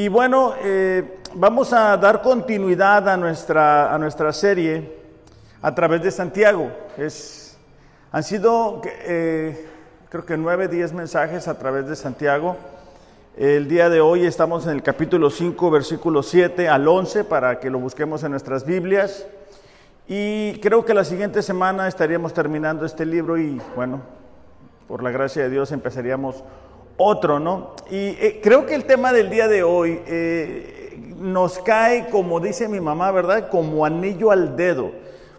Y bueno, eh, vamos a dar continuidad a nuestra, a nuestra serie a través de Santiago. Es, han sido, eh, creo que nueve, diez mensajes a través de Santiago. El día de hoy estamos en el capítulo 5, versículo 7 al 11, para que lo busquemos en nuestras Biblias. Y creo que la siguiente semana estaríamos terminando este libro y bueno, por la gracia de Dios empezaríamos otro, ¿no? Y eh, creo que el tema del día de hoy eh, nos cae, como dice mi mamá, ¿verdad? Como anillo al dedo,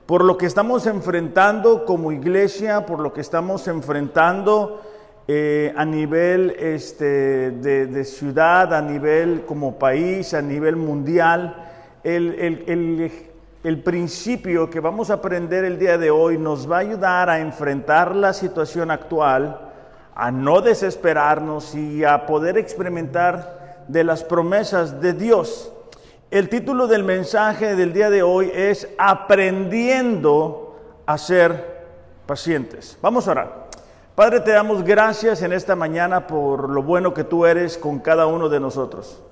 por lo que estamos enfrentando como iglesia, por lo que estamos enfrentando eh, a nivel este, de, ciudad, a nivel como país, a nivel mundial. el, el principio que vamos a aprender el día de hoy nos va a ayudar a enfrentar la situación actual a no desesperarnos y a poder experimentar de las promesas de Dios. El título del mensaje del día de hoy es Aprendiendo a ser pacientes. Vamos a orar. Padre, te damos gracias en esta mañana por lo bueno que tú eres con cada uno de nosotros.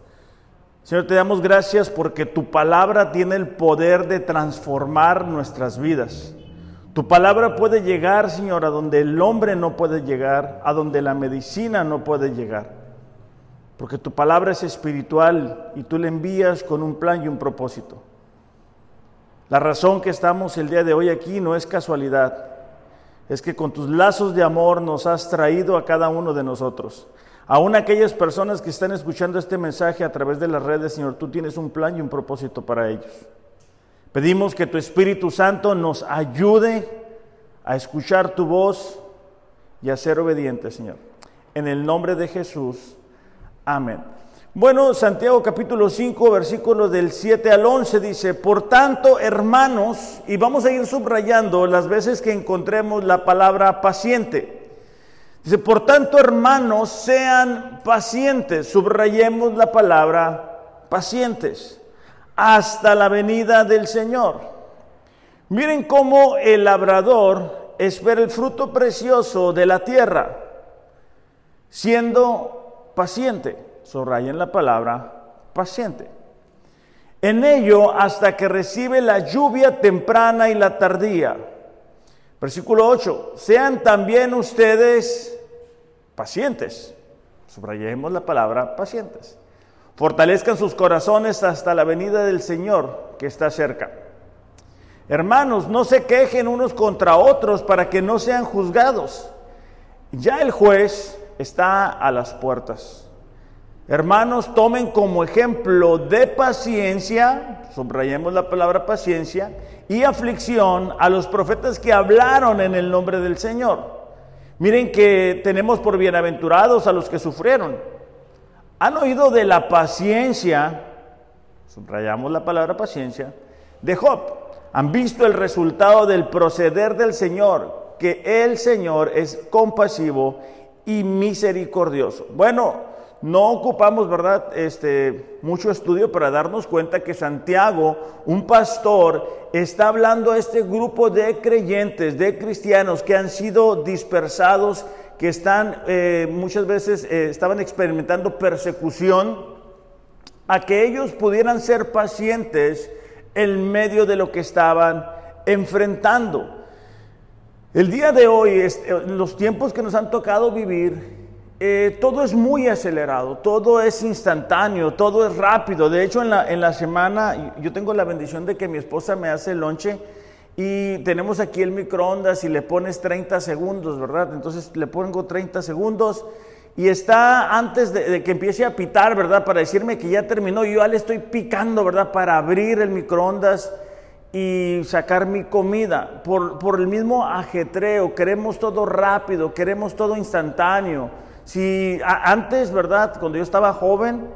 Señor, te damos gracias porque tu palabra tiene el poder de transformar nuestras vidas. Tu palabra puede llegar, Señor, a donde el hombre no puede llegar, a donde la medicina no puede llegar. Porque tu palabra es espiritual y tú la envías con un plan y un propósito. La razón que estamos el día de hoy aquí no es casualidad. Es que con tus lazos de amor nos has traído a cada uno de nosotros. Aún aquellas personas que están escuchando este mensaje a través de las redes, Señor, tú tienes un plan y un propósito para ellos. Pedimos que tu Espíritu Santo nos ayude a escuchar tu voz y a ser obedientes, Señor. En el nombre de Jesús. Amén. Bueno, Santiago capítulo 5, versículos del 7 al 11 dice, por tanto, hermanos, y vamos a ir subrayando las veces que encontremos la palabra paciente. Dice, por tanto, hermanos, sean pacientes, subrayemos la palabra pacientes hasta la venida del Señor. Miren cómo el labrador espera el fruto precioso de la tierra, siendo paciente. Subrayen la palabra paciente. En ello hasta que recibe la lluvia temprana y la tardía. Versículo 8. Sean también ustedes pacientes. Subrayemos la palabra pacientes. Fortalezcan sus corazones hasta la venida del Señor que está cerca. Hermanos, no se quejen unos contra otros para que no sean juzgados. Ya el juez está a las puertas. Hermanos, tomen como ejemplo de paciencia, subrayemos la palabra paciencia, y aflicción a los profetas que hablaron en el nombre del Señor. Miren que tenemos por bienaventurados a los que sufrieron. ¿Han oído de la paciencia? Subrayamos la palabra paciencia. De Job. Han visto el resultado del proceder del Señor, que el Señor es compasivo y misericordioso. Bueno, no ocupamos, ¿verdad?, este, mucho estudio para darnos cuenta que Santiago, un pastor, está hablando a este grupo de creyentes, de cristianos que han sido dispersados que están eh, muchas veces eh, estaban experimentando persecución, a que ellos pudieran ser pacientes en medio de lo que estaban enfrentando. El día de hoy, eh, los tiempos que nos han tocado vivir, todo es muy acelerado, todo es instantáneo, todo es rápido. De hecho, en la, en la semana, yo tengo la bendición de que mi esposa me hace el lonche y tenemos aquí el microondas y le pones 30 segundos, ¿verdad? Entonces le pongo 30 segundos y está antes de, que empiece a pitar, ¿verdad? Para decirme que ya terminó. Yo ya le estoy picando, ¿verdad? Para abrir el microondas y sacar mi comida. Por, por el mismo ajetreo, queremos todo rápido, queremos todo instantáneo. Si antes, ¿verdad? Cuando yo estaba joven,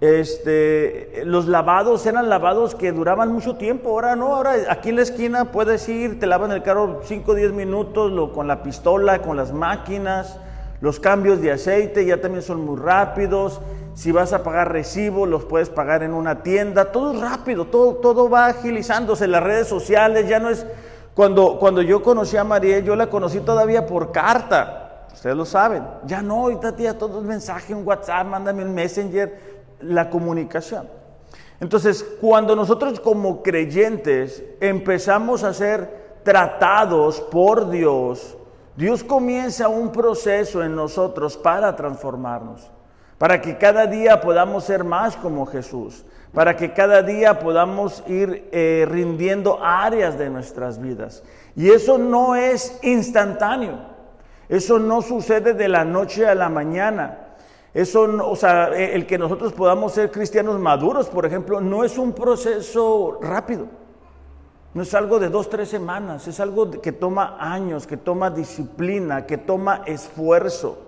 este, los lavados eran lavados que duraban mucho tiempo, ahora no, ahora aquí en la esquina puedes ir, te lavan el carro 5 o 10 minutos lo, con la pistola, con las máquinas, los cambios de aceite ya también son muy rápidos, si vas a pagar recibo los puedes pagar en una tienda, todo es rápido, todo, todo va agilizándose, las redes sociales ya no es, cuando, cuando yo conocí a María, yo la conocí todavía por carta, ustedes lo saben, ya no, ahorita tía, todo es mensaje, un WhatsApp, mándame un Messenger, la comunicación. Entonces, cuando nosotros como creyentes empezamos a ser tratados por Dios, Dios comienza un proceso en nosotros para transformarnos, para que cada día podamos ser más como Jesús, para que cada día podamos ir eh, rindiendo áreas de nuestras vidas. Y eso no es instantáneo, eso no sucede de la noche a la mañana. Eso, o sea, e, el que nosotros podamos ser cristianos maduros, por ejemplo, no es un proceso rápido. No es algo de dos, tres semanas, es algo que toma años, que toma disciplina, que toma esfuerzo.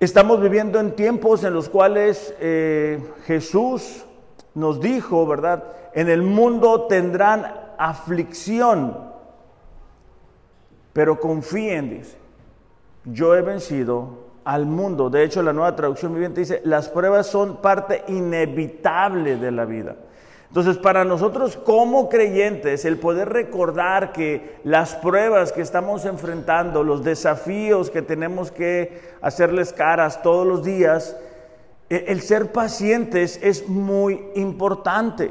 Estamos viviendo en tiempos en los cuales eh, Jesús nos dijo, ¿verdad? En el mundo tendrán aflicción, pero confíen, dice, yo he vencido al mundo. De hecho, la nueva traducción viviente dice, las pruebas son parte inevitable de la vida. Entonces, para nosotros como creyentes, el poder recordar que las pruebas que estamos enfrentando, los desafíos que tenemos que hacerles caras todos los días, e, el ser pacientes es muy importante.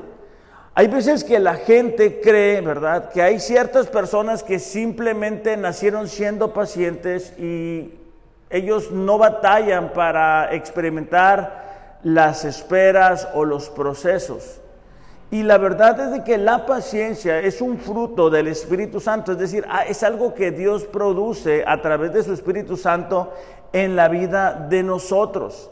Hay veces que la gente cree, ¿verdad?, que hay ciertas personas que simplemente nacieron siendo pacientes y ellos no batallan para experimentar las esperas o los procesos. Y la verdad es de que la paciencia es un fruto del Espíritu Santo, es decir, ah, es algo que Dios produce a través de su Espíritu Santo en la vida de nosotros.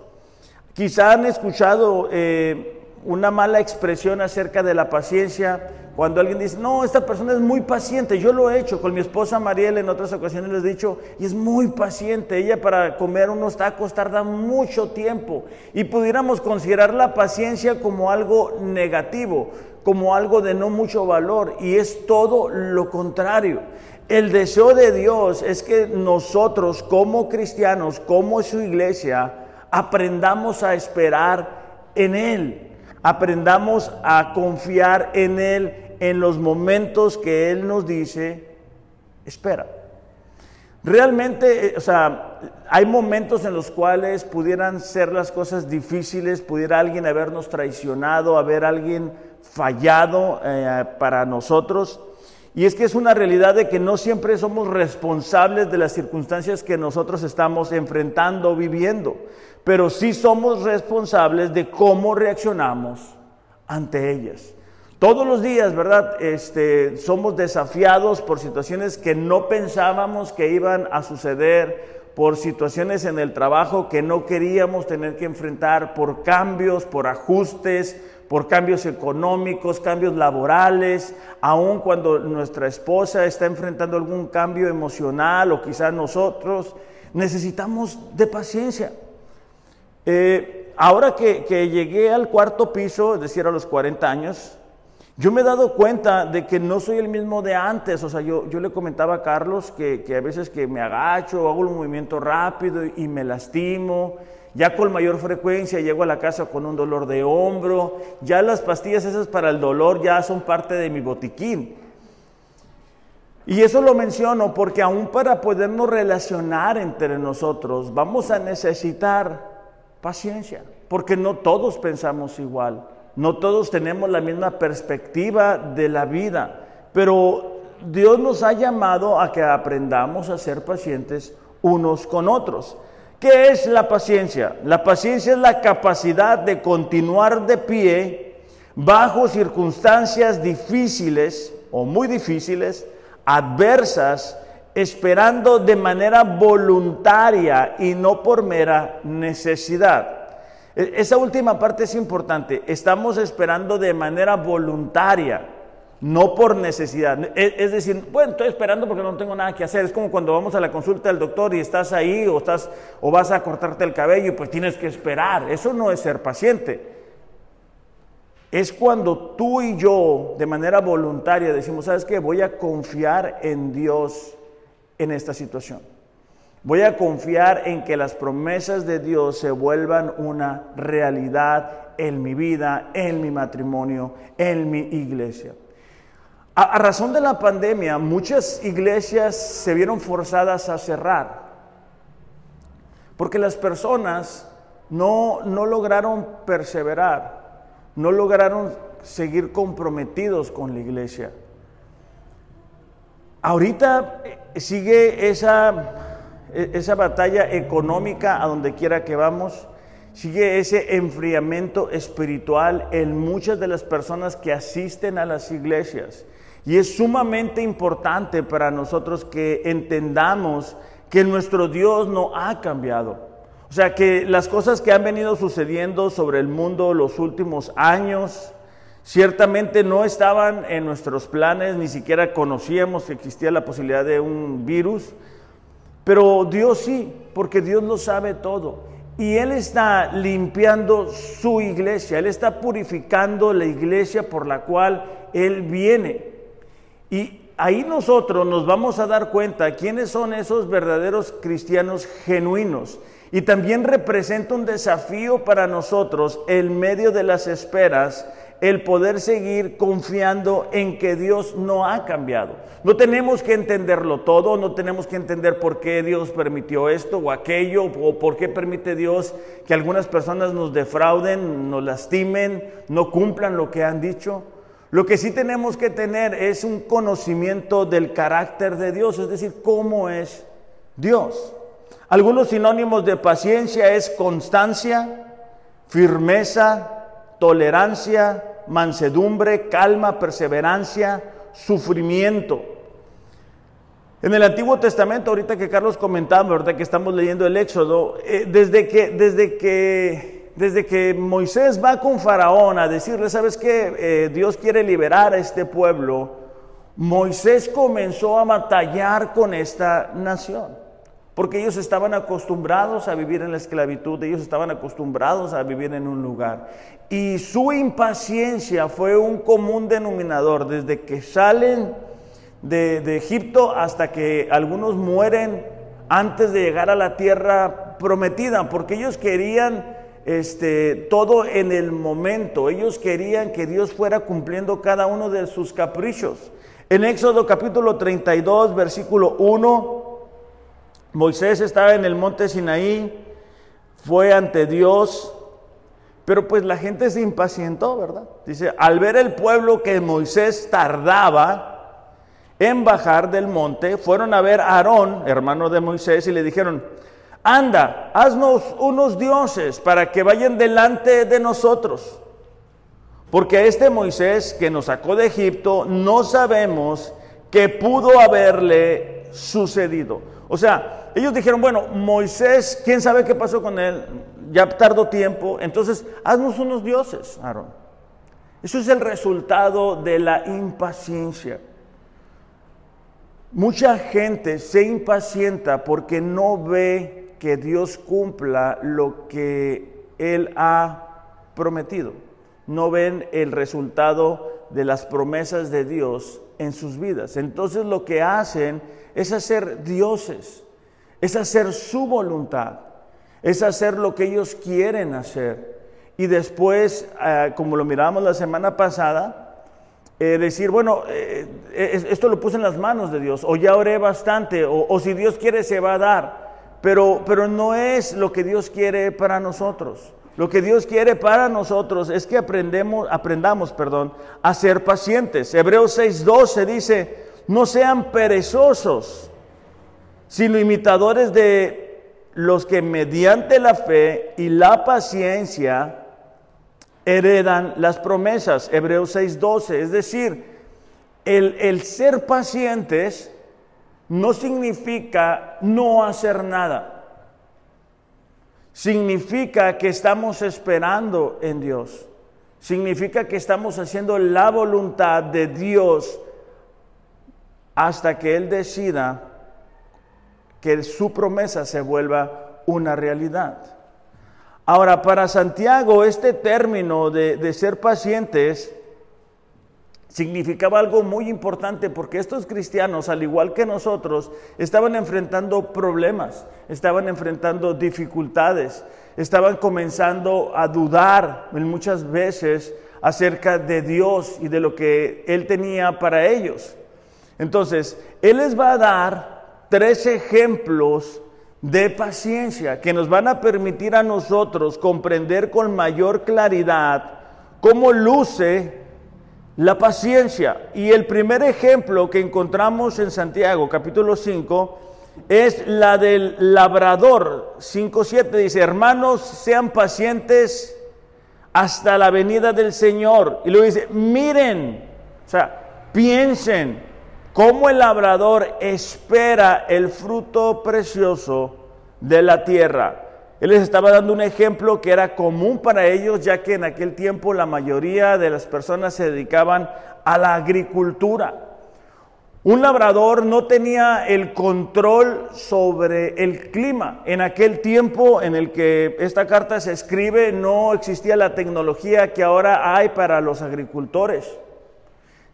Quizá han escuchado eh, una mala expresión acerca de la paciencia cuando alguien dice, no, esta persona es muy paciente, yo lo he hecho con mi esposa Mariel en otras ocasiones les he dicho, y es muy paciente, ella para comer unos tacos tarda mucho tiempo y pudiéramos considerar la paciencia como algo negativo, como algo de no mucho valor y es todo lo contrario. El deseo de Dios es que nosotros como cristianos, como su iglesia, aprendamos a esperar en Él aprendamos a confiar en Él en los momentos que Él nos dice, espera. Realmente, eh, o sea, hay momentos en los cuales pudieran ser las cosas difíciles, pudiera alguien habernos traicionado, haber alguien fallado eh, para nosotros. Y es que es una realidad de que no siempre somos responsables de las circunstancias que nosotros estamos enfrentando o viviendo, pero sí somos responsables de cómo reaccionamos ante ellas. Todos los días, ¿verdad? Este, somos desafiados por situaciones que no pensábamos que iban a suceder, por situaciones en el trabajo que no queríamos tener que enfrentar, por cambios, por ajustes, por cambios económicos, cambios laborales, aun cuando nuestra esposa está enfrentando algún cambio emocional o quizás nosotros, necesitamos de paciencia. Eh, ahora que, que llegué al cuarto piso, es decir, a los 40 años, yo me he dado cuenta de que no soy el mismo de antes, o sea, yo, yo le comentaba a Carlos que, que a veces que me agacho, hago un movimiento rápido y, me lastimo, ya con mayor frecuencia llego a la casa con un dolor de hombro, ya las pastillas esas para el dolor ya son parte de mi botiquín. Y eso lo menciono porque aún para podernos relacionar entre nosotros vamos a necesitar paciencia, porque no todos pensamos igual. No todos tenemos la misma perspectiva de la vida, pero Dios nos ha llamado a que aprendamos a ser pacientes unos con otros. ¿Qué es la paciencia? La paciencia es la capacidad de continuar de pie bajo circunstancias difíciles o muy difíciles, adversas, esperando de manera voluntaria y no por mera necesidad. E, esa última parte es importante. Estamos esperando de manera voluntaria, no por necesidad. E, es decir, bueno, estoy esperando porque no tengo nada que hacer. Es como cuando vamos a la consulta del doctor y estás ahí o, estás, o vas a cortarte el cabello y pues tienes que esperar. Eso no es ser paciente. Es cuando tú y yo, de manera voluntaria, decimos, ¿sabes qué? Voy a confiar en Dios en esta situación. Voy a confiar en que las promesas de Dios se vuelvan una realidad en mi vida, en mi matrimonio, en mi iglesia. A, razón de la pandemia, muchas iglesias se vieron forzadas a cerrar, porque las personas no, no lograron perseverar, no lograron seguir comprometidos con la iglesia. Ahorita eh, sigue esa, esa batalla económica a donde quiera que vamos, sigue ese enfriamiento espiritual en muchas de las personas que asisten a las iglesias. Y es sumamente importante para nosotros que entendamos que nuestro Dios no ha cambiado. O sea, que las cosas que han venido sucediendo sobre el mundo los últimos años, ciertamente no estaban en nuestros planes, ni siquiera conocíamos que existía la posibilidad de un virus, pero Dios sí, porque Dios lo sabe todo. Y Él está limpiando su iglesia, Él está purificando la iglesia por la cual Él viene. Y ahí nosotros nos vamos a dar cuenta quiénes son esos verdaderos cristianos genuinos. Y también representa un desafío para nosotros en medio de las esperas el poder seguir confiando en que Dios no ha cambiado. No tenemos que entenderlo todo, no tenemos que entender por qué Dios permitió esto o aquello, o por qué permite Dios que algunas personas nos defrauden, nos lastimen, no cumplan lo que han dicho. Lo que sí tenemos que tener es un conocimiento del carácter de Dios, es decir, cómo es Dios. Algunos sinónimos de paciencia es constancia, firmeza, tolerancia, mansedumbre, calma, perseverancia, sufrimiento. En el Antiguo Testamento, ahorita que Carlos comentaba, ahorita que estamos leyendo el Éxodo, eh, desde, que, desde que desde que Moisés va con Faraón a decirle, ¿sabes qué? Eh, Dios quiere liberar a este pueblo, Moisés comenzó a batallar con esta nación, porque ellos estaban acostumbrados a vivir en la esclavitud, ellos estaban acostumbrados a vivir en un lugar. Y su impaciencia fue un común denominador, desde que salen de, Egipto hasta que algunos mueren antes de llegar a la tierra prometida, porque ellos querían este, todo en el momento. Ellos querían que Dios fuera cumpliendo cada uno de sus caprichos. En Éxodo capítulo 32, versículo 1, Moisés estaba en el monte Sinaí, fue ante Dios, pero pues la gente se impacientó, ¿verdad? Dice, al ver el pueblo que Moisés tardaba en bajar del monte, fueron a ver a Aarón, hermano de Moisés, y le dijeron, anda, haznos unos dioses para que vayan delante de nosotros. Porque este Moisés que nos sacó de Egipto, no sabemos qué pudo haberle sucedido. O sea, ellos dijeron, bueno, Moisés, ¿quién sabe qué pasó con él? Ya tardó tiempo, entonces haznos unos dioses, Aarón. Eso es el resultado de la impaciencia. Mucha gente se impacienta porque no ve que Dios cumpla lo que Él ha prometido. No ven el resultado de las promesas de Dios en sus vidas. Entonces lo que hacen es hacer dioses, es hacer su voluntad, es hacer lo que ellos quieren hacer. Y después, eh, como lo miramos la semana pasada, eh, decir, bueno, eh, esto lo puse en las manos de Dios, o ya oré bastante, o si Dios quiere se va a dar. Pero, pero no es lo que Dios quiere para nosotros. Lo que Dios quiere para nosotros es que aprendemos, aprendamos perdón, a ser pacientes. Hebreos 6:12 dice, no sean perezosos, sino imitadores de los que mediante la fe y la paciencia heredan las promesas. Hebreos 6:12, es decir, el, el ser pacientes no significa no hacer nada. Significa que estamos esperando en Dios. Significa que estamos haciendo la voluntad de Dios hasta que Él decida que su promesa se vuelva una realidad. Ahora, para Santiago, este término de, de ser pacientes significaba algo muy importante porque estos cristianos, al igual que nosotros, estaban enfrentando problemas, estaban enfrentando dificultades, estaban comenzando a dudar muchas veces acerca de Dios y de lo que Él tenía para ellos. Entonces, Él les va a dar tres ejemplos de paciencia que nos van a permitir a nosotros comprender con mayor claridad cómo luce la paciencia. Y el primer ejemplo que encontramos en Santiago, capítulo 5, es la del labrador. 5.7 dice, hermanos, sean pacientes hasta la venida del Señor. Y luego dice, miren, o sea, piensen cómo el labrador espera el fruto precioso de la tierra. Él les estaba dando un ejemplo que era común para ellos, ya que en aquel tiempo la mayoría de las personas se dedicaban a la agricultura. Un labrador no tenía el control sobre el clima. En aquel tiempo en el que esta carta se escribe no existía la tecnología que ahora hay para los agricultores.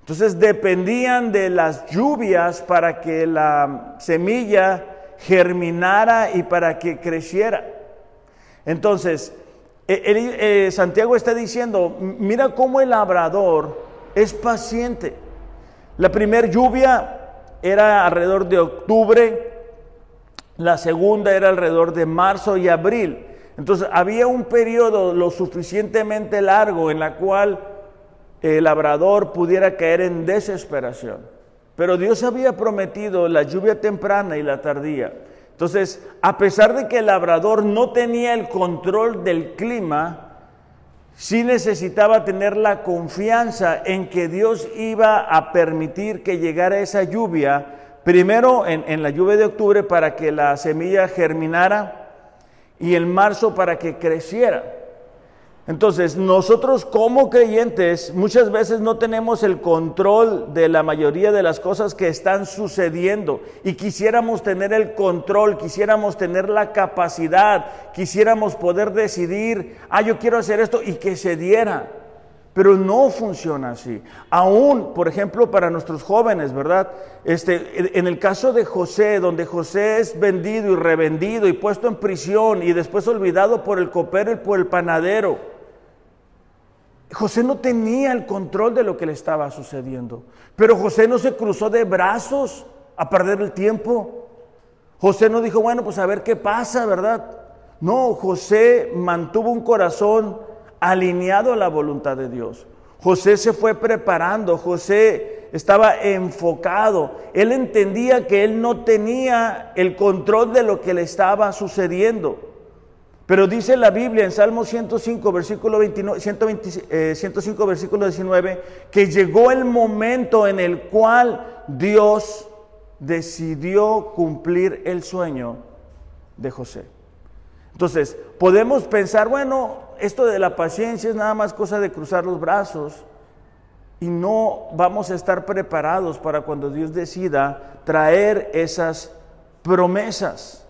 Entonces dependían de las lluvias para que la semilla germinara y para que creciera. Entonces, eh, Santiago está diciendo, mira cómo el labrador es paciente. La primera lluvia era alrededor de octubre, la segunda era alrededor de marzo y abril. Entonces había un periodo lo suficientemente largo en la cual el labrador pudiera caer en desesperación. Pero Dios había prometido la lluvia temprana y la tardía. Entonces, a pesar de que el labrador no tenía el control del clima, sí necesitaba tener la confianza en que Dios iba a permitir que llegara esa lluvia, primero en, en, la lluvia de octubre para que la semilla germinara y en marzo para que creciera. Entonces, nosotros como creyentes muchas veces no tenemos el control de la mayoría de las cosas que están sucediendo y quisiéramos tener el control, quisiéramos tener la capacidad, quisiéramos poder decidir, ah, yo quiero hacer esto y que se diera. Pero no funciona así. Aún, por ejemplo, para nuestros jóvenes, ¿verdad? Este, en el caso de José, donde José es vendido y revendido y puesto en prisión y después olvidado por el copero y por el panadero. José no tenía el control de lo que le estaba sucediendo, pero José no se cruzó de brazos a perder el tiempo. José no dijo, bueno, pues a ver qué pasa, ¿verdad? No, José mantuvo un corazón alineado a la voluntad de Dios. José se fue preparando, José estaba enfocado, él entendía que él no tenía el control de lo que le estaba sucediendo. Pero dice la Biblia en Salmo 105, versículo 29, 105, eh, versículo 19, que llegó el momento en el cual Dios decidió cumplir el sueño de José. Entonces, podemos pensar, bueno, esto de la paciencia es nada más cosa de cruzar los brazos y no vamos a estar preparados para cuando Dios decida traer esas promesas.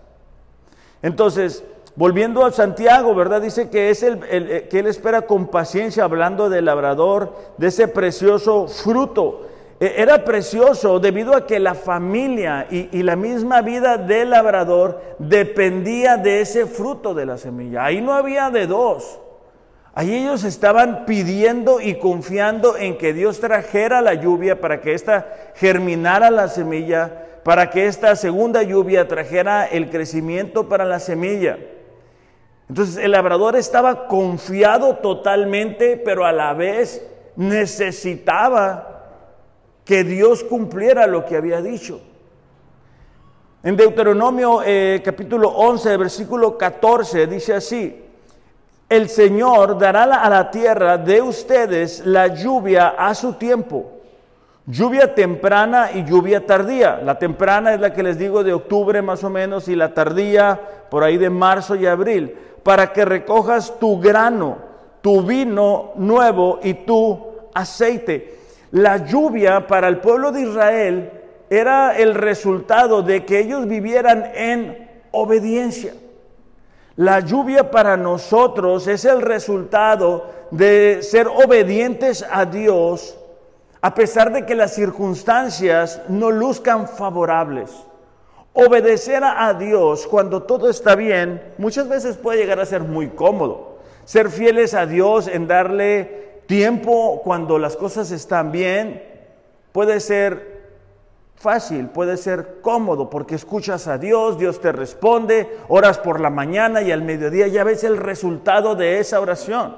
Entonces, Volviendo a Santiago, ¿verdad? Dice que, es el, eh, que él espera con paciencia, hablando del labrador, de ese precioso fruto. E, era precioso debido a que la familia y, la misma vida del labrador dependía de ese fruto de la semilla. Ahí no había de dos. Ahí ellos estaban pidiendo y confiando en que Dios trajera la lluvia para que ésta germinara la semilla, para que esta segunda lluvia trajera el crecimiento para la semilla. Entonces el labrador estaba confiado totalmente, pero a la vez necesitaba que Dios cumpliera lo que había dicho. En Deuteronomio eh, capítulo 11, versículo 14 dice así, el Señor dará a la tierra de ustedes la lluvia a su tiempo, lluvia temprana y lluvia tardía. La temprana es la que les digo de octubre más o menos y la tardía por ahí de marzo y abril para que recojas tu grano, tu vino nuevo y tu aceite. La lluvia para el pueblo de Israel era el resultado de que ellos vivieran en obediencia. La lluvia para nosotros es el resultado de ser obedientes a Dios a pesar de que las circunstancias no luzcan favorables. Obedecer a Dios cuando todo está bien muchas veces puede llegar a ser muy cómodo. Ser fieles a Dios en darle tiempo cuando las cosas están bien puede ser fácil, puede ser cómodo, porque escuchas a Dios, Dios te responde, oras por la mañana y al mediodía ya ves el resultado de esa oración.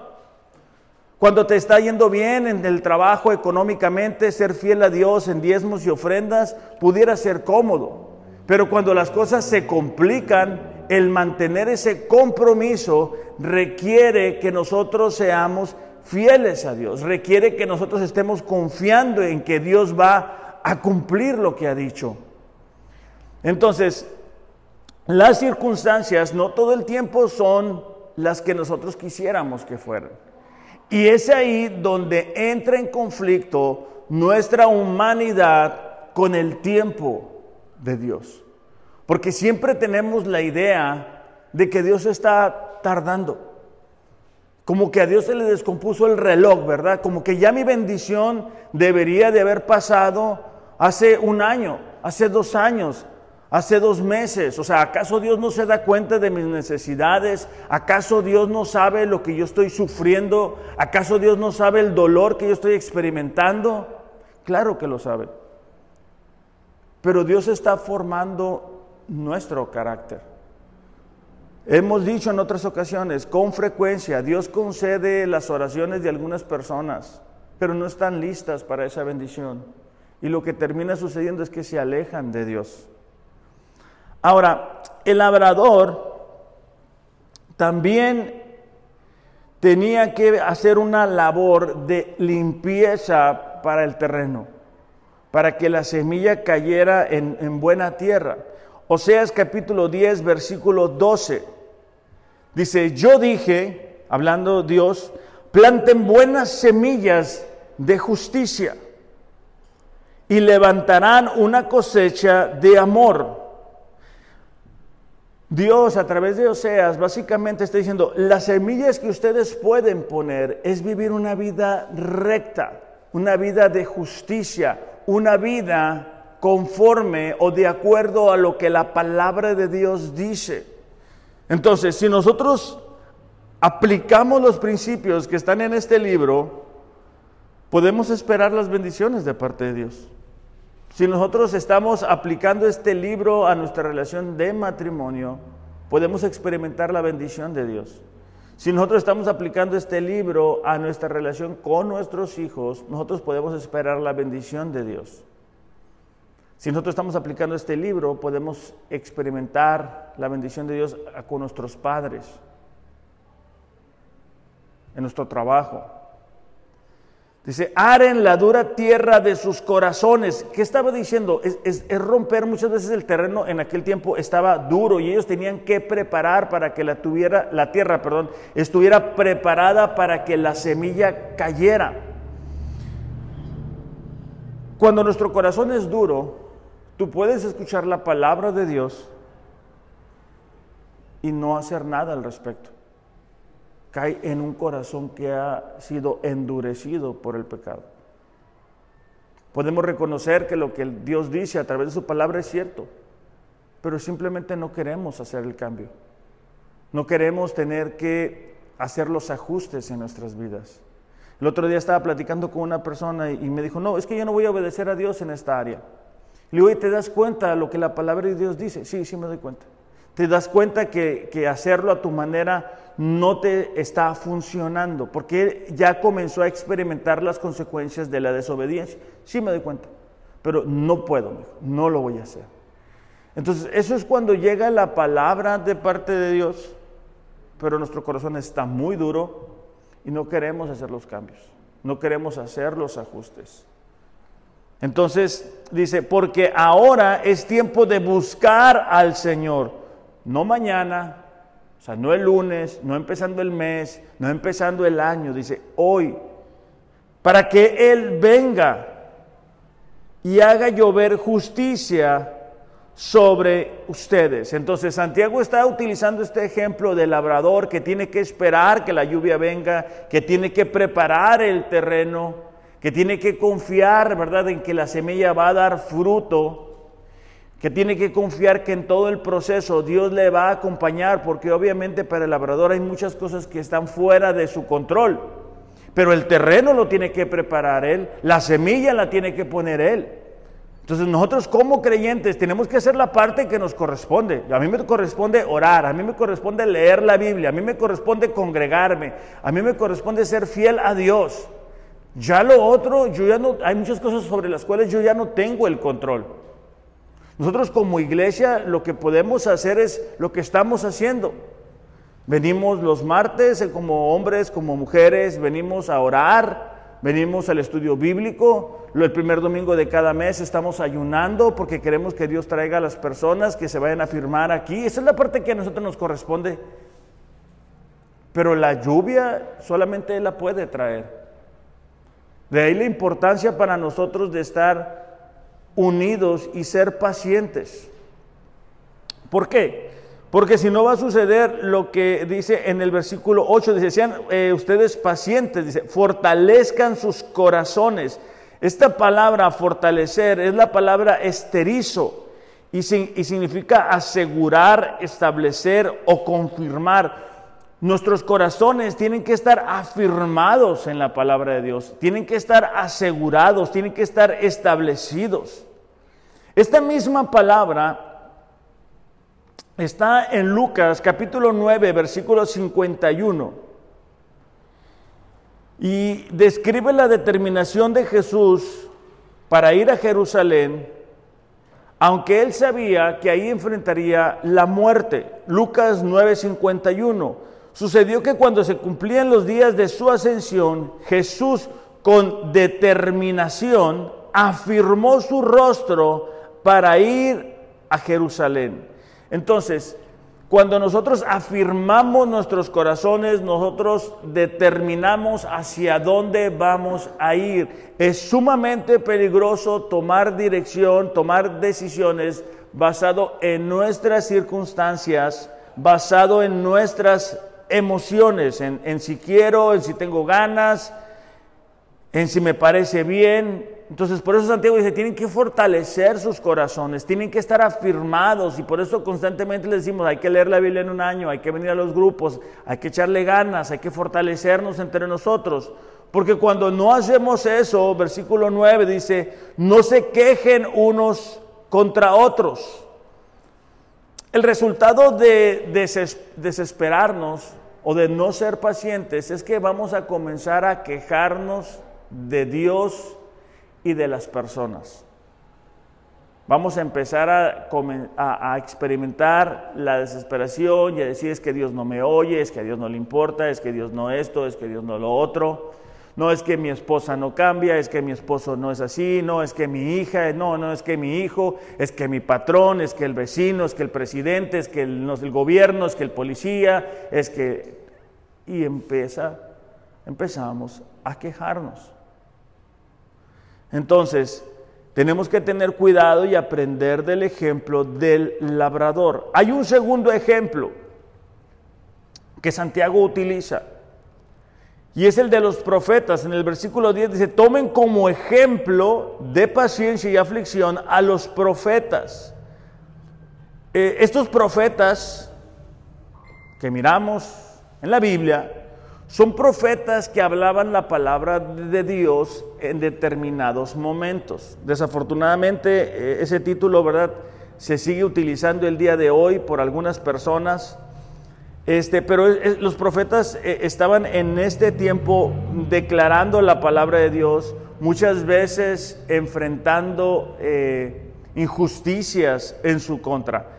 Cuando te está yendo bien en el trabajo económicamente, ser fiel a Dios en diezmos y ofrendas pudiera ser cómodo. Pero cuando las cosas se complican, el mantener ese compromiso requiere que nosotros seamos fieles a Dios, requiere que nosotros estemos confiando en que Dios va a cumplir lo que ha dicho. Entonces, las circunstancias no todo el tiempo son las que nosotros quisiéramos que fueran. Y es ahí donde entra en conflicto nuestra humanidad con el tiempo de Dios. Porque siempre tenemos la idea de que Dios está tardando. Como que a Dios se le descompuso el reloj, ¿verdad? Como que ya mi bendición debería de haber pasado hace un año, hace dos años, hace dos meses. O sea, ¿acaso Dios no se da cuenta de mis necesidades? ¿Acaso Dios no sabe lo que yo estoy sufriendo? ¿Acaso Dios no sabe el dolor que yo estoy experimentando? Claro que lo sabe. Pero Dios está formando nuestro carácter. Hemos dicho en otras ocasiones, con frecuencia, Dios concede las oraciones de algunas personas, pero no están listas para esa bendición. Y lo que termina sucediendo es que se alejan de Dios. Ahora, el labrador también tenía que hacer una labor de limpieza para el terreno, para que la semilla cayera en, buena tierra. Oseas capítulo 10, versículo 12. Dice, yo dije, hablando Dios, planten buenas semillas de justicia y levantarán una cosecha de amor. Dios a través de Oseas básicamente está diciendo, las semillas que ustedes pueden poner es vivir una vida recta, una vida de justicia, una vida conforme o de acuerdo a lo que la palabra de Dios dice. Entonces, si nosotros aplicamos los principios que están en este libro, podemos esperar las bendiciones de parte de Dios. Si nosotros estamos aplicando este libro a nuestra relación de matrimonio, podemos experimentar la bendición de Dios. Si nosotros estamos aplicando este libro a nuestra relación con nuestros hijos, nosotros podemos esperar la bendición de Dios. Si nosotros estamos aplicando este libro, podemos experimentar la bendición de Dios con nuestros padres, en nuestro trabajo, Dice, aren la dura tierra de sus corazones. ¿Qué estaba diciendo? Es, romper muchas veces el terreno en aquel tiempo estaba duro y ellos tenían que preparar para que la, tuviera, la tierra perdón, estuviera preparada para que la semilla cayera. Cuando nuestro corazón es duro, tú puedes escuchar la palabra de Dios y no hacer nada al respecto cae en un corazón que ha sido endurecido por el pecado. Podemos reconocer que lo que Dios dice a través de su palabra es cierto, pero simplemente no queremos hacer el cambio. No queremos tener que hacer los ajustes en nuestras vidas. El otro día estaba platicando con una persona y me dijo, no, es que yo no voy a obedecer a Dios en esta área. Le digo, ¿te das cuenta de lo que la palabra de Dios dice? Sí, sí me doy cuenta. ¿Te das cuenta que, que hacerlo a tu manera no te está funcionando, porque ya comenzó a experimentar las consecuencias de la desobediencia. Sí me doy cuenta, pero no puedo, no lo voy a hacer. Entonces, eso es cuando llega la palabra de parte de Dios, pero nuestro corazón está muy duro y no queremos hacer los cambios, no queremos hacer los ajustes. Entonces dice, porque ahora es tiempo de buscar al Señor, no mañana, o sea, no el lunes, no empezando el mes, no empezando el año, dice hoy, para que Él venga y haga llover justicia sobre ustedes. Entonces Santiago está utilizando este ejemplo del labrador que tiene que esperar que la lluvia venga, que tiene que preparar el terreno, que tiene que confiar, ¿verdad?, en que la semilla va a dar fruto que tiene que confiar que en todo el proceso Dios le va a acompañar, porque obviamente para el labrador hay muchas cosas que están fuera de su control, pero el terreno lo tiene que preparar él, la semilla la tiene que poner él. Entonces nosotros como creyentes tenemos que hacer la parte que nos corresponde. A mí me corresponde orar, a mí me corresponde leer la Biblia, a mí me corresponde congregarme, a mí me corresponde ser fiel a Dios. Ya lo otro, yo ya no, hay muchas cosas sobre las cuales yo ya no tengo el control. Nosotros como iglesia lo que podemos hacer es lo que estamos haciendo. Venimos los martes eh, como hombres, como mujeres, venimos a orar, venimos al estudio bíblico. El primer domingo de cada mes estamos ayunando porque queremos que Dios traiga a las personas que se vayan a firmar aquí. Esa es la parte que a nosotros nos corresponde. Pero la lluvia solamente Él la puede traer. De ahí la importancia para nosotros de estar unidos y ser pacientes. ¿Por qué? Porque si no va a suceder lo que dice en el versículo 8, dice, sean eh, ustedes pacientes, dice, fortalezcan sus corazones. Esta palabra fortalecer es la palabra esterizo y, y significa asegurar, establecer o confirmar. Nuestros corazones tienen que estar afirmados en la palabra de Dios, tienen que estar asegurados, tienen que estar establecidos. Esta misma palabra está en Lucas capítulo 9, versículo 51. Y describe la determinación de Jesús para ir a Jerusalén, aunque él sabía que ahí enfrentaría la muerte. Lucas 9:51. Sucedió que cuando se cumplían los días de su ascensión, Jesús con determinación afirmó su rostro para ir a Jerusalén. Entonces, cuando nosotros afirmamos nuestros corazones, nosotros determinamos hacia dónde vamos a ir. Es sumamente peligroso tomar dirección, tomar decisiones basado en nuestras circunstancias, basado en nuestras emociones, en, en si quiero, en si tengo ganas, en si me parece bien, entonces, por eso Santiago dice, tienen que fortalecer sus corazones, tienen que estar afirmados y por eso constantemente les decimos, hay que leer la Biblia en un año, hay que venir a los grupos, hay que echarle ganas, hay que fortalecernos entre nosotros. Porque cuando no hacemos eso, versículo 9 dice, no se quejen unos contra otros. El resultado de desesperarnos o de no ser pacientes es que vamos a comenzar a quejarnos de Dios y de las personas. Vamos a empezar a, experimentar la desesperación y a decir es que Dios no me oye, es que a Dios no le importa, es que Dios no esto, es que Dios no lo otro. No es que mi esposa no cambia, es que mi esposo no es así, no es que mi hija, no, no es que mi hijo, es que mi patrón, es que el vecino, es que el presidente, es que el, el gobierno, es que el policía, es que... Y empieza, empezamos a quejarnos. Entonces, tenemos que tener cuidado y aprender del ejemplo del labrador. Hay un segundo ejemplo que Santiago utiliza. Y es el de los profetas. En el versículo 10 dice, tomen como ejemplo de paciencia y aflicción a los profetas. Eh, estos profetas que miramos en la Biblia son profetas que hablaban la palabra de Dios en determinados momentos. Desafortunadamente, eh, ese título, ¿verdad? Se sigue utilizando el día de hoy por algunas personas. Este, pero los profetas eh, estaban en este tiempo declarando la palabra de Dios, muchas veces enfrentando eh, injusticias en su contra.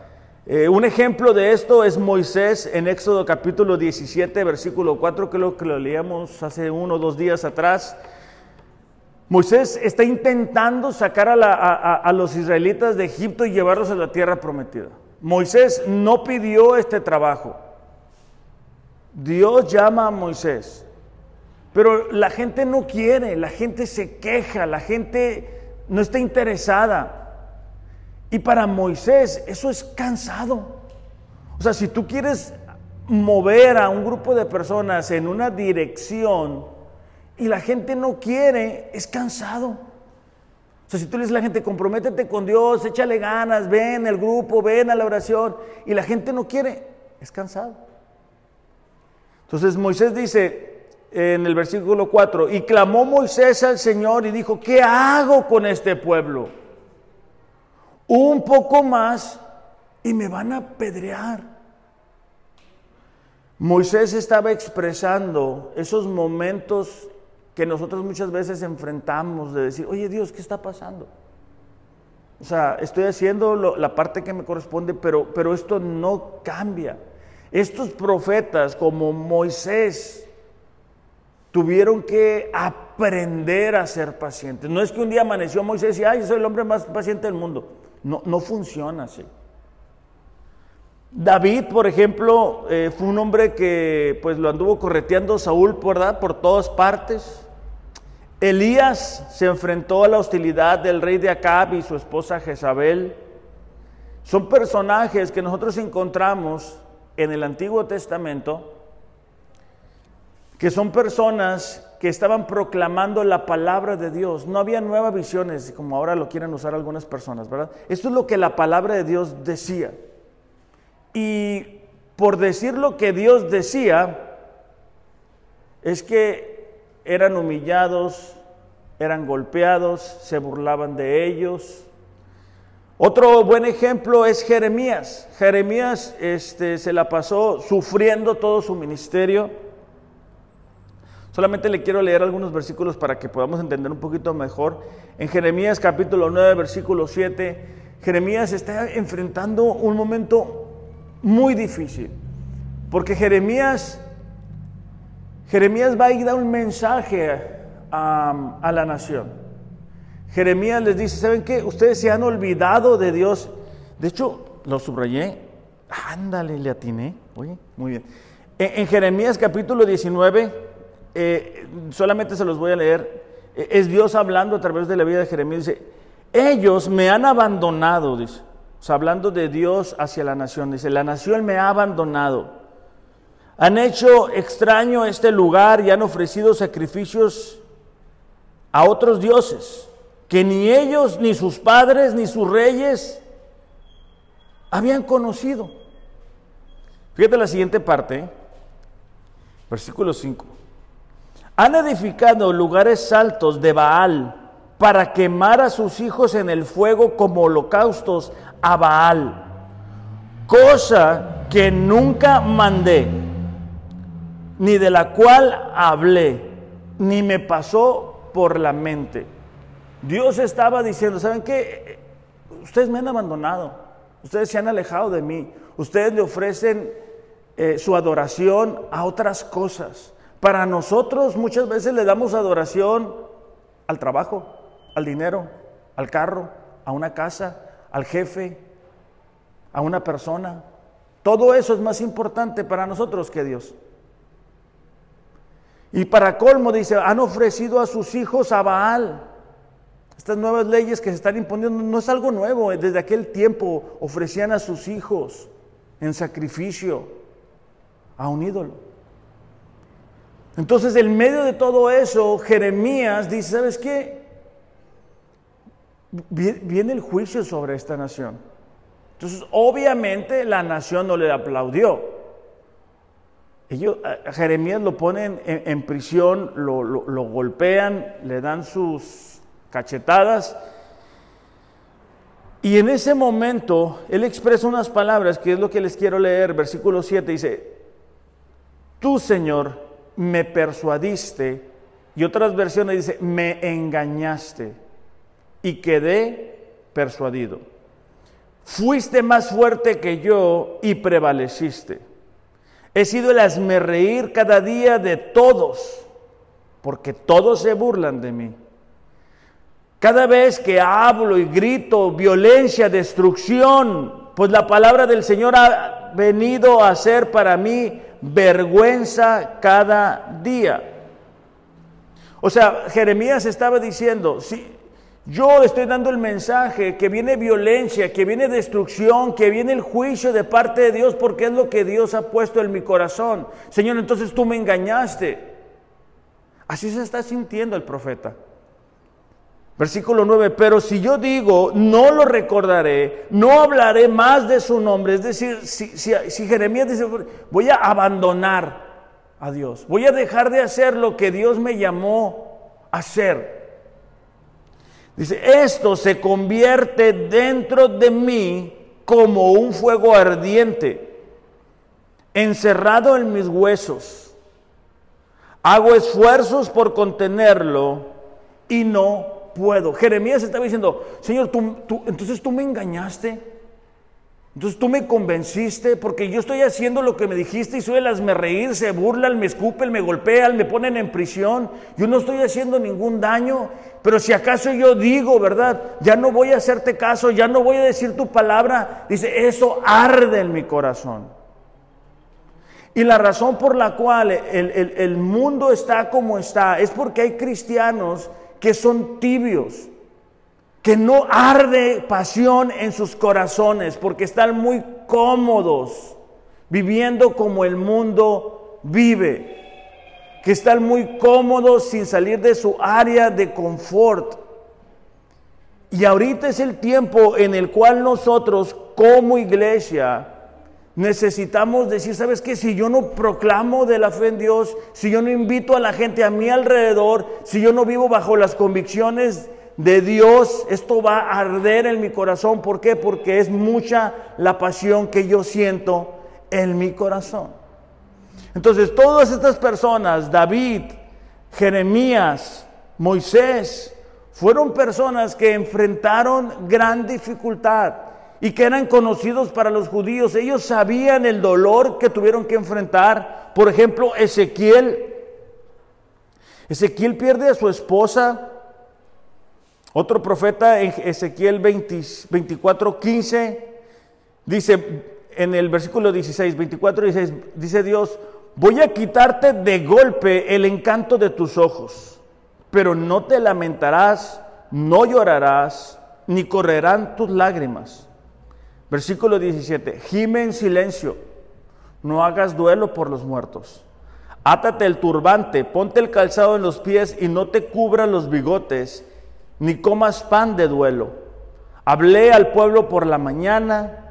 Eh, un ejemplo de esto es Moisés en Éxodo capítulo 17, versículo 4, creo que lo leíamos hace uno o dos días atrás. Moisés está intentando sacar a, los israelitas de Egipto y llevarlos a la tierra prometida. Moisés no pidió este trabajo. Dios llama a Moisés. Pero la gente no quiere, la gente se queja, la gente no está interesada. Y para Moisés eso es cansado. O sea, si tú quieres mover a un grupo de personas en una dirección y la gente no quiere, es cansado. O sea, si tú le dices a la gente, comprométete con Dios, échale ganas, ven al grupo, ven a la oración, y la gente no quiere, es cansado. Entonces Moisés dice en el versículo 4, y clamó Moisés al Señor y dijo, ¿qué hago con este pueblo? Un poco más y me van a apedrear. Moisés estaba expresando esos momentos que nosotros muchas veces enfrentamos de decir, oye Dios, ¿qué está pasando? O sea, estoy haciendo la parte que me corresponde, pero, pero esto no cambia. Estos profetas como Moisés tuvieron que aprender a ser pacientes. No es que un día amaneció Moisés y, ay, soy el hombre más paciente del mundo. No, no funciona así. David, por ejemplo, eh, fue un hombre que pues lo anduvo correteando Saúl por todas partes. Elías se enfrentó a la hostilidad del rey de Acab y su esposa Jezabel. Son personajes que nosotros encontramos en el Antiguo Testamento, que son personas que estaban proclamando la palabra de Dios. No había nuevas visiones, como ahora lo quieren usar algunas personas, ¿verdad? Esto es lo que la palabra de Dios decía. Y por decir lo que Dios decía, es que eran humillados, eran golpeados, se burlaban de ellos. Otro buen ejemplo es Jeremías. Jeremías este, se la pasó sufriendo todo su ministerio. Solamente le quiero leer algunos versículos para que podamos entender un poquito mejor. En Jeremías capítulo 9, versículo 7, Jeremías está enfrentando un momento muy difícil, porque Jeremías Jeremías va a ir a dar un mensaje a, la nación. Jeremías les dice, ¿saben qué? Ustedes se han olvidado de Dios. De hecho, lo subrayé. Ándale, le atiné. Oye, muy bien. En, Jeremías capítulo 19, eh, solamente se los voy a leer. E, es Dios hablando a través de la vida de Jeremías. Dice, ellos me han abandonado, dice. O sea, hablando de Dios hacia la nación. Dice, la nación me ha abandonado. Han hecho extraño este lugar y han ofrecido sacrificios a otros dioses que ni ellos, ni sus padres, ni sus reyes habían conocido. Fíjate la siguiente parte, versículo 5. Han edificado lugares altos de Baal para quemar a sus hijos en el fuego como holocaustos a Baal, cosa que nunca mandé ni de la cual hablé, ni me pasó por la mente. Dios estaba diciendo, ¿saben qué? Ustedes me han abandonado, ustedes se han alejado de mí, ustedes le ofrecen eh, su adoración a otras cosas. Para nosotros muchas veces le damos adoración al trabajo, al dinero, al carro, a una casa, al jefe, a una persona. Todo eso es más importante para nosotros que Dios. Y para colmo dice, han ofrecido a sus hijos a Baal. Estas nuevas leyes que se están imponiendo no es algo nuevo. Desde aquel tiempo ofrecían a sus hijos en sacrificio a un ídolo. Entonces, en medio de todo eso, Jeremías dice, ¿sabes qué? Viene el juicio sobre esta nación. Entonces, obviamente la nación no le aplaudió. Ellos, Jeremías lo ponen en, prisión, lo, lo, golpean, le dan sus cachetadas. Y en ese momento él expresa unas palabras que es lo que les quiero leer. Versículo 7 dice, tú Señor me persuadiste. Y otras versiones dice, me engañaste y quedé persuadido. Fuiste más fuerte que yo y prevaleciste. He sido el reír cada día de todos, porque todos se burlan de mí. Cada vez que hablo y grito violencia, destrucción, pues la palabra del Señor venido a ser para mí vergüenza cada día. O sea, Jeremías estaba diciendo, si, yo estoy dando el mensaje que viene violencia, que viene destrucción, que viene el juicio de parte de Dios porque es lo que Dios ha puesto en mi corazón. Señor, entonces tú me engañaste. Así se está sintiendo el profeta. Versículo 9, pero si yo digo, no lo recordaré, no hablaré más de su nombre, es decir, si, si Jeremías dice, voy a abandonar a Dios, voy a dejar de hacer lo que Dios me llamó a hacer, Dice, esto se convierte dentro de mí como un fuego ardiente, encerrado en mis huesos. Hago esfuerzos por contenerlo y no puedo. Jeremías estaba diciendo, Señor, tú, entonces tú me engañaste. Entonces tú me convenciste porque yo estoy haciendo lo que me dijiste y suelas me reír, se burlan, me escupen, me golpean, me ponen en prisión. Yo no estoy haciendo ningún daño, pero si acaso yo digo, ¿verdad? Ya no voy a hacerte caso, ya no voy a decir tu palabra. Dice, eso arde en mi corazón. Y la razón por la cual el, el mundo está como está es porque hay cristianos que son tibios que no arde pasión en sus corazones porque están muy cómodos viviendo como el mundo vive, que están muy cómodos sin salir de su área de confort. Y ahorita es el tiempo en el cual nosotros como iglesia necesitamos decir, ¿sabes qué? Si yo no proclamo de la fe en Dios, si yo no invito a la gente a mi alrededor, si yo no vivo bajo las convicciones de Dios, esto va a arder en mi corazón. ¿Por qué? Porque es mucha la pasión que yo siento en mi corazón. Entonces, todas estas personas, David, Jeremías, Moisés, fueron personas que enfrentaron gran dificultad y que eran conocidos para los judíos. Ellos sabían el dolor que tuvieron que enfrentar. Por ejemplo, Ezequiel. Ezequiel pierde a su esposa otro profeta Ezequiel 24, 15 dice en el versículo 16, 24, 16, dice Dios, voy a quitarte de golpe el encanto de tus ojos, pero no te lamentarás, no llorarás, ni correrán tus lágrimas. Versículo 17, gime en silencio, no hagas duelo por los muertos. Átate el turbante, ponte el calzado en los pies y no te cubras los bigotes ni comas pan de duelo. Hablé al pueblo por la mañana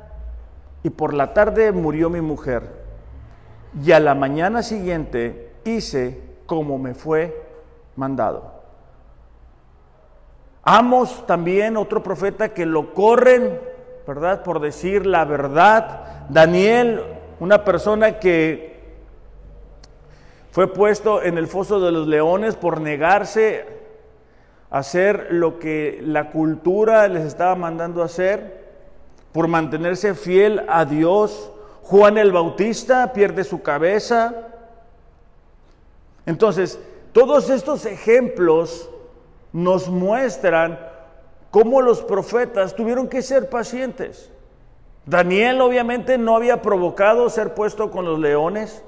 y por la tarde murió mi mujer. Y a la mañana siguiente hice como me fue mandado. Amos también, otro profeta que lo corren, ¿verdad? Por decir la verdad. Daniel, una persona que fue puesto en el foso de los leones por negarse hacer lo que la cultura les estaba mandando hacer, por mantenerse fiel a Dios. Juan el Bautista pierde su cabeza. Entonces, todos estos ejemplos nos muestran cómo los profetas tuvieron que ser pacientes. Daniel obviamente no había provocado ser puesto con los leones.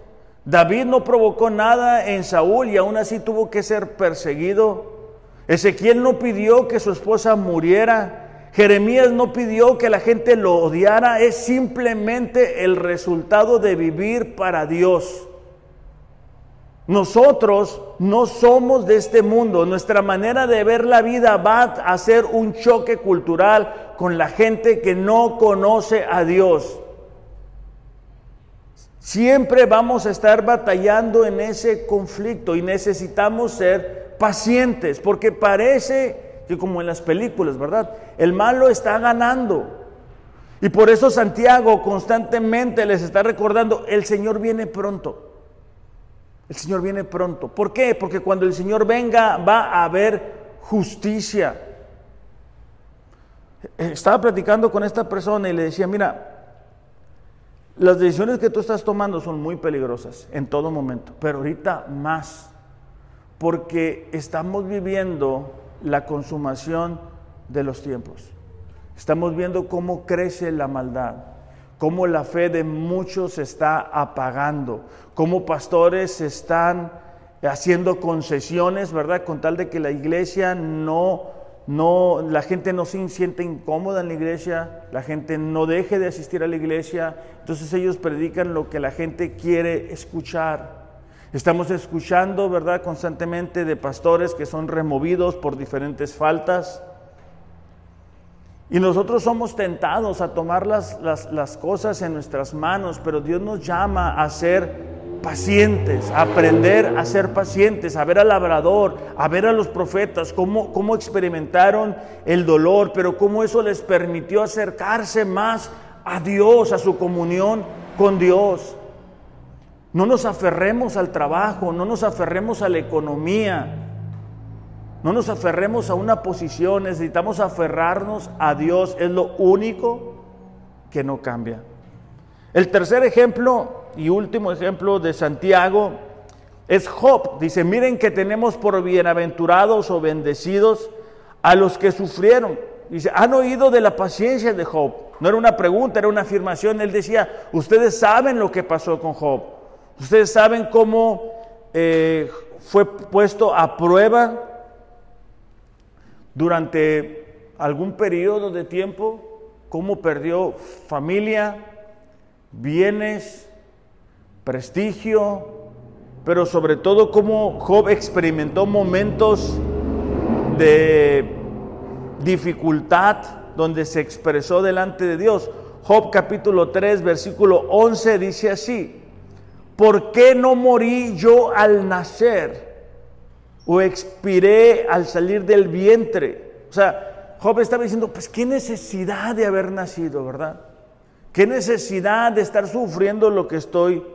David no provocó nada en Saúl y aún así tuvo que ser perseguido. Ezequiel no pidió que su esposa muriera. Jeremías no pidió que la gente lo odiara. Es simplemente el resultado de vivir para Dios. Nosotros no somos de este mundo. Nuestra manera de ver la vida va a ser un choque cultural con la gente que no conoce a Dios. Siempre vamos a estar batallando en ese conflicto y necesitamos ser pacientes, porque parece que como en las películas, ¿verdad? El malo está ganando. Y por eso Santiago constantemente les está recordando, el Señor viene pronto. El Señor viene pronto. ¿Por qué? Porque cuando el Señor venga va a haber justicia. Estaba platicando con esta persona y le decía, mira, las decisiones que tú estás tomando son muy peligrosas en todo momento, pero ahorita más porque estamos viviendo la consumación de los tiempos. Estamos viendo cómo crece la maldad, cómo la fe de muchos se está apagando, cómo pastores están haciendo concesiones, ¿verdad? Con tal de que la iglesia no, no, la gente no se siente incómoda en la iglesia, la gente no deje de asistir a la iglesia, entonces ellos predican lo que la gente quiere escuchar. Estamos escuchando, ¿verdad?, constantemente de pastores que son removidos por diferentes faltas. Y nosotros somos tentados a tomar las, las, cosas en nuestras manos, pero Dios nos llama a ser pacientes, a aprender a ser pacientes, a ver al labrador, a ver a los profetas, cómo, cómo experimentaron el dolor, pero cómo eso les permitió acercarse más a Dios, a su comunión con Dios. No nos aferremos al trabajo, no nos aferremos a la economía, no nos aferremos a una posición, necesitamos aferrarnos a Dios, es lo único que no cambia. El tercer ejemplo y último ejemplo de Santiago es Job. Dice, miren que tenemos por bienaventurados o bendecidos a los que sufrieron. Dice, han oído de la paciencia de Job. No era una pregunta, era una afirmación. Él decía, ustedes saben lo que pasó con Job. Ustedes saben cómo eh, fue puesto a prueba durante algún periodo de tiempo, cómo perdió familia, bienes, prestigio, pero sobre todo cómo Job experimentó momentos de dificultad donde se expresó delante de Dios. Job capítulo 3, versículo 11 dice así, ¿por qué no morí yo al nacer o expiré al salir del vientre? O sea, Job estaba diciendo, pues qué necesidad de haber nacido, ¿verdad? ¿Qué necesidad de estar sufriendo lo que estoy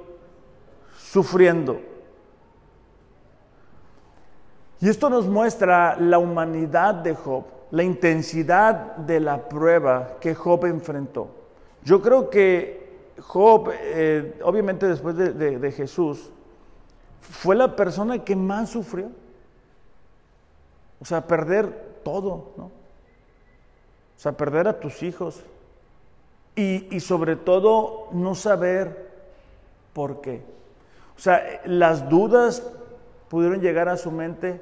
sufriendo? Y esto nos muestra la humanidad de Job, la intensidad de la prueba que Job enfrentó. Yo creo que Job, eh, obviamente después de, de Jesús, fue la persona que más sufrió. O sea, perder todo, ¿no? O sea, perder a tus hijos, y, sobre todo no saber por qué. O sea, las dudas pudieron llegar a su mente.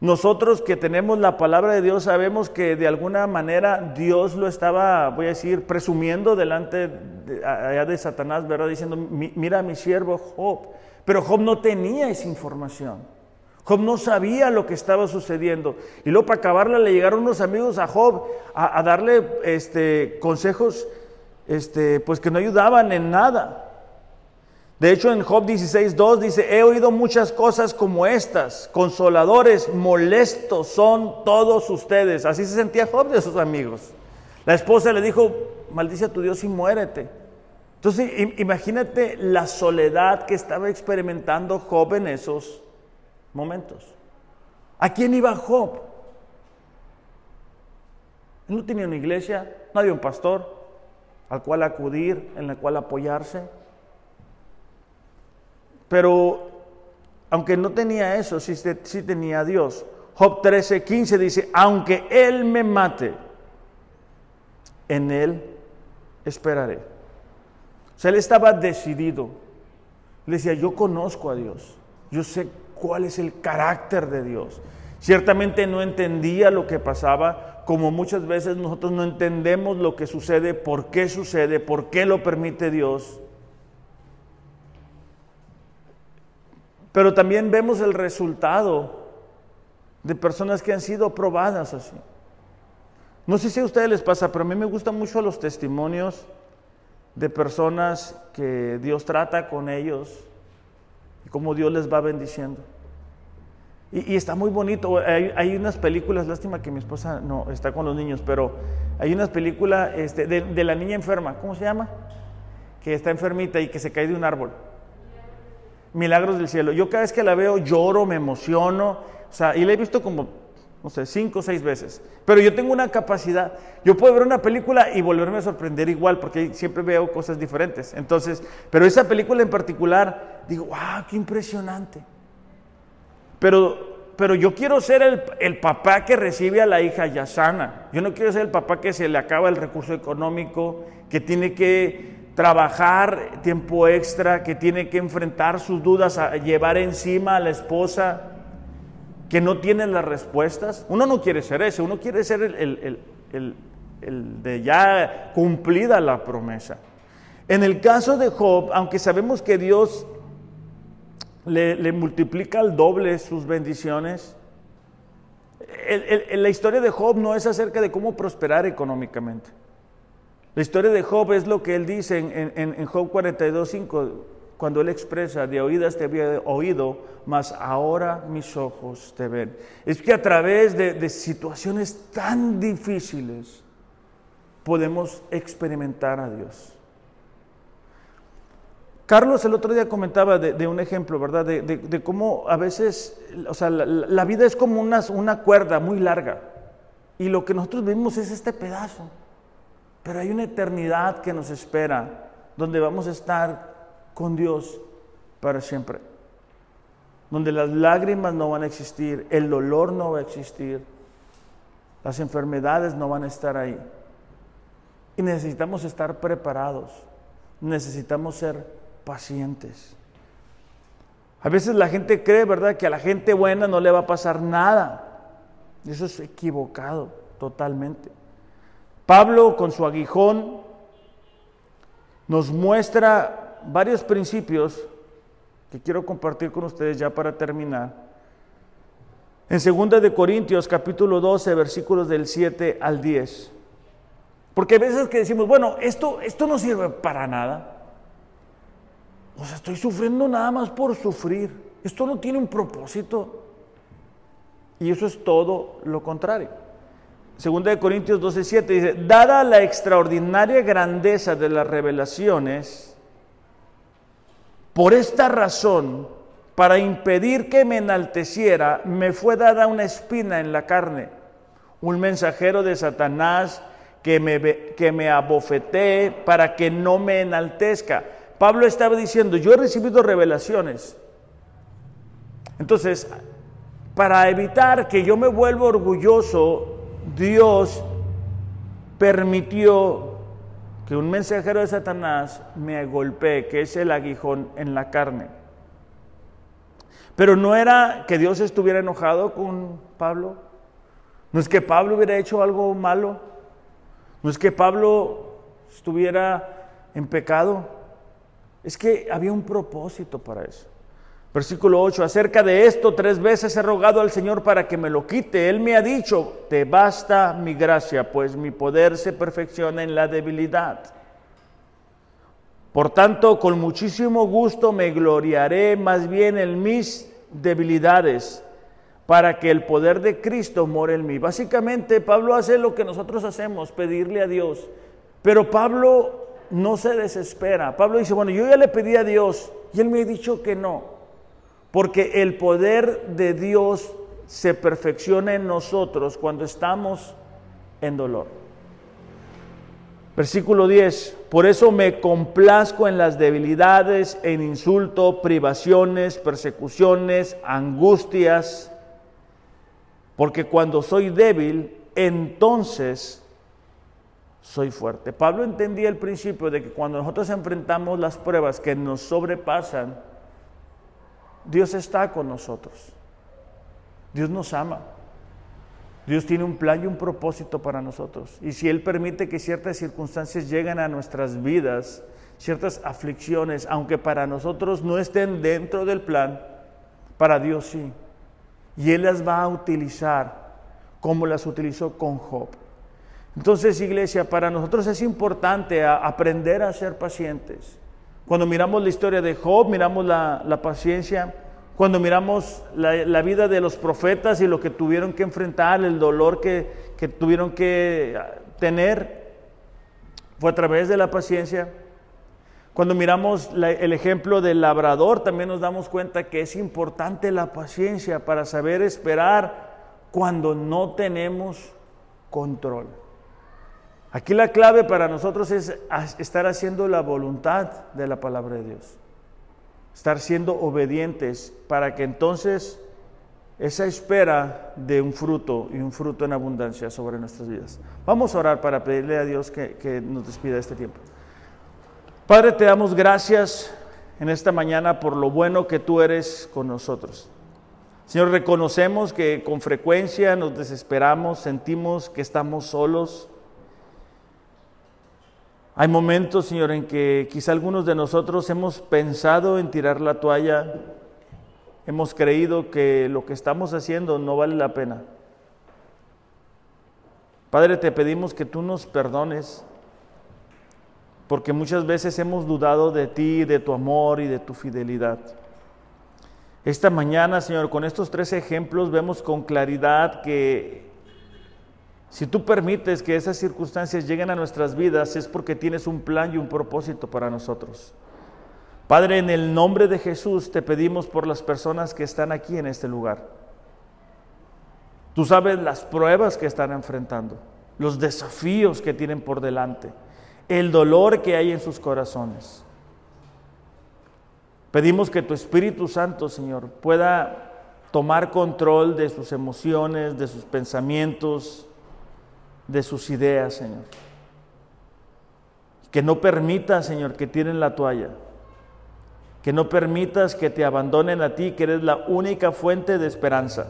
Nosotros que tenemos la palabra de Dios sabemos que de alguna manera Dios lo estaba, voy a decir, presumiendo delante de, allá de Satanás, ¿verdad? Diciendo, mira a mi siervo Job. Pero Job no tenía esa información. Job no sabía lo que estaba sucediendo. Y luego para acabarla le llegaron unos amigos a Job a, darle este, consejos este, pues que no ayudaban en nada. De hecho, en Job 16.2 dice, he oído muchas cosas como estas, consoladores, molestos son todos ustedes. Así se sentía Job de sus amigos. La esposa le dijo, maldice a tu Dios y muérete. Entonces, imagínate la soledad que estaba experimentando Job en esos momentos. ¿A quién iba Job? no tenía una iglesia, no había un pastor, al cual acudir, en la cual apoyarse. Pero aunque no tenía eso, sí, sí tenía a Dios. Job 13, 15 dice, aunque Él me mate, en Él esperaré. O sea, Él estaba decidido. Le decía, yo conozco a Dios, yo sé cuál es el carácter de Dios. Ciertamente no entendía lo que pasaba, como muchas veces nosotros no entendemos lo que sucede, por qué sucede, por qué lo permite Dios. Pero también vemos el resultado de personas que han sido probadas así. No sé si a ustedes les pasa, pero a mí me gustan mucho los testimonios de personas que Dios trata con ellos y cómo Dios les va bendiciendo. Y, está muy bonito. Hay, unas películas, lástima que mi esposa no está con los niños, pero hay unas películas este, de, la niña enferma, ¿cómo se llama? Que está enfermita y que se cae de un árbol. Milagros del cielo. Yo cada vez que la veo lloro, me emociono, o sea, y la he visto como, no sé, cinco o seis veces. Pero yo tengo una capacidad, yo puedo ver una película y volverme a sorprender igual, porque siempre veo cosas diferentes. Entonces, pero esa película en particular, digo, wow, qué impresionante. Pero, pero yo quiero ser el, el, papá que recibe a la hija ya sana. Yo no quiero ser el papá que se le acaba el recurso económico, que tiene que trabajar tiempo extra, que tiene que enfrentar sus dudas, llevar encima a la esposa, que no tiene las respuestas. Uno no quiere ser ese, uno quiere ser el, el, el, el de ya cumplida la promesa. En el caso de Job, aunque sabemos que Dios le, multiplica al doble sus bendiciones. la historia de Job no es acerca de cómo prosperar económicamente. La historia de Job es lo que él dice en, en, Job 42, cuando Él expresa, de oídas te había oído, mas ahora mis ojos te ven. Es que a través de, de situaciones tan difíciles podemos experimentar a Dios. Carlos el otro día comentaba de, un ejemplo, ¿verdad? De, cómo a veces, o sea, la, vida es como una, una, cuerda muy larga y lo que nosotros vivimos es este pedazo, pero hay una eternidad que nos espera, donde vamos a estar con Dios para siempre, donde las lágrimas no van a existir, el dolor no va a existir, las enfermedades no van a estar ahí. Y necesitamos estar preparados, necesitamos ser pacientes. A veces la gente cree, ¿verdad?, que a la gente buena no le va a pasar nada. Eso es equivocado totalmente. Pablo con su aguijón nos muestra varios principios que quiero compartir con ustedes ya para terminar. En 2 de Corintios capítulo 12 versículos del 7 al 10. Porque a veces que decimos, bueno, esto, esto no sirve para nada. O sea, estoy sufriendo nada más por sufrir. Esto no tiene un propósito. Y eso es todo lo contrario. Segunda de Corintios 12:7 dice, dada la extraordinaria grandeza de las revelaciones, por esta razón, para impedir que me enalteciera, me fue dada una espina en la carne, un mensajero de Satanás que me, que me abofetee para que no me enaltezca. Pablo estaba diciendo, yo he recibido revelaciones. Entonces, para evitar que yo me vuelva orgulloso, Dios permitió que un mensajero de Satanás me golpee, que es el aguijón en la carne. Pero no era que Dios estuviera enojado con Pablo. No es que Pablo hubiera hecho algo malo. No es que Pablo estuviera en pecado. Es que había un propósito para eso. Versículo 8, acerca de esto tres veces he rogado al Señor para que me lo quite. Él me ha dicho, te basta mi gracia, pues mi poder se perfecciona en la debilidad. Por tanto, con muchísimo gusto me gloriaré más bien en mis debilidades, para que el poder de Cristo more en mí. Básicamente, Pablo hace lo que nosotros hacemos, pedirle a Dios. Pero Pablo no se desespera. Pablo dice, bueno, yo ya le pedí a Dios y él me ha dicho que no, porque el poder de Dios se perfecciona en nosotros cuando estamos en dolor. Versículo 10, por eso me complazco en las debilidades, en insulto, privaciones, persecuciones, angustias, porque cuando soy débil, entonces soy fuerte. Pablo entendía el principio de que cuando nosotros enfrentamos las pruebas que nos sobrepasan, Dios está con nosotros. Dios nos ama. Dios tiene un plan y un propósito para nosotros. Y si Él permite que ciertas circunstancias lleguen a nuestras vidas, ciertas aflicciones, aunque para nosotros no estén dentro del plan, para Dios sí. Y Él las va a utilizar como las utilizó con Job. Entonces, iglesia, para nosotros es importante aprender a ser pacientes. Cuando miramos la historia de Job, miramos la, paciencia. Cuando miramos la, vida de los profetas y lo que tuvieron que enfrentar, el dolor que, tuvieron que tener, fue a través de la paciencia. Cuando miramos el ejemplo del labrador, también nos damos cuenta que es importante la paciencia para saber esperar cuando no tenemos control. Aquí la clave para nosotros es estar haciendo la voluntad de la palabra de Dios. Estar siendo obedientes para que entonces esa espera de un fruto y un fruto en abundancia sobre nuestras vidas. Vamos a orar para pedirle a Dios que, que nos despida este tiempo. Padre, te damos gracias en esta mañana por lo bueno que tú eres con nosotros. Señor, reconocemos que con frecuencia nos desesperamos, sentimos que estamos solos hay momentos, Señor, en que quizá algunos de nosotros hemos pensado en tirar la toalla, hemos creído que lo que estamos haciendo no vale la pena. Padre, te pedimos que tú nos perdones, porque muchas veces hemos dudado de ti, de tu amor y de tu fidelidad. Esta mañana, Señor, con estos tres ejemplos vemos con claridad que si tú permites que esas circunstancias lleguen a nuestras vidas es porque tienes un plan y un propósito para nosotros. Padre, en el nombre de Jesús te pedimos por las personas que están aquí en este lugar. Tú sabes las pruebas que están enfrentando, los desafíos que tienen por delante, el dolor que hay en sus corazones. Pedimos que tu Espíritu Santo, Señor, pueda tomar control de sus emociones, de sus pensamientos, de sus ideas, Señor. Que no permita, Señor, que tiren la toalla. Que no permitas que te abandonen a ti, que eres la única fuente de esperanza.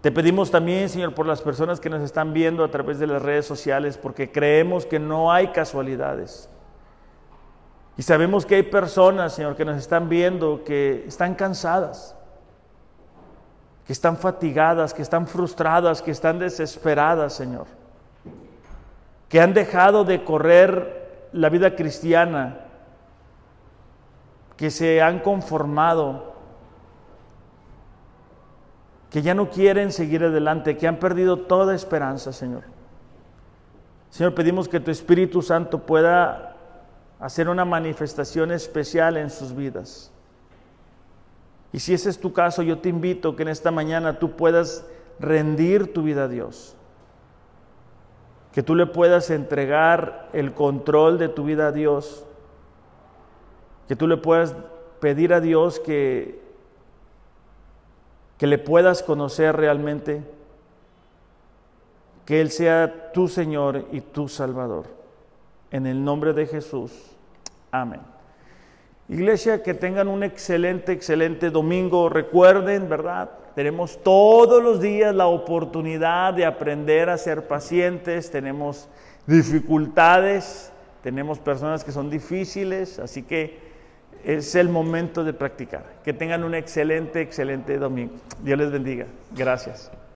Te pedimos también, Señor, por las personas que nos están viendo a través de las redes sociales, porque creemos que no hay casualidades. Y sabemos que hay personas, Señor, que nos están viendo, que están cansadas, que están fatigadas, que están frustradas, que están desesperadas, Señor. Que han dejado de correr la vida cristiana, que se han conformado, que ya no quieren seguir adelante, que han perdido toda esperanza, Señor. Señor, pedimos que tu Espíritu Santo pueda hacer una manifestación especial en sus vidas. Y si ese es tu caso, yo te invito que en esta mañana tú puedas rendir tu vida a Dios. Que tú le puedas entregar el control de tu vida a Dios. Que tú le puedas pedir a Dios que, que le puedas conocer realmente. Que Él sea tu Señor y tu Salvador. En el nombre de Jesús. Amén. Iglesia, que tengan un excelente, excelente domingo. Recuerden, ¿verdad? Tenemos todos los días la oportunidad de aprender a ser pacientes. Tenemos dificultades, tenemos personas que son difíciles, así que es el momento de practicar. Que tengan un excelente, excelente domingo. Dios les bendiga. Gracias.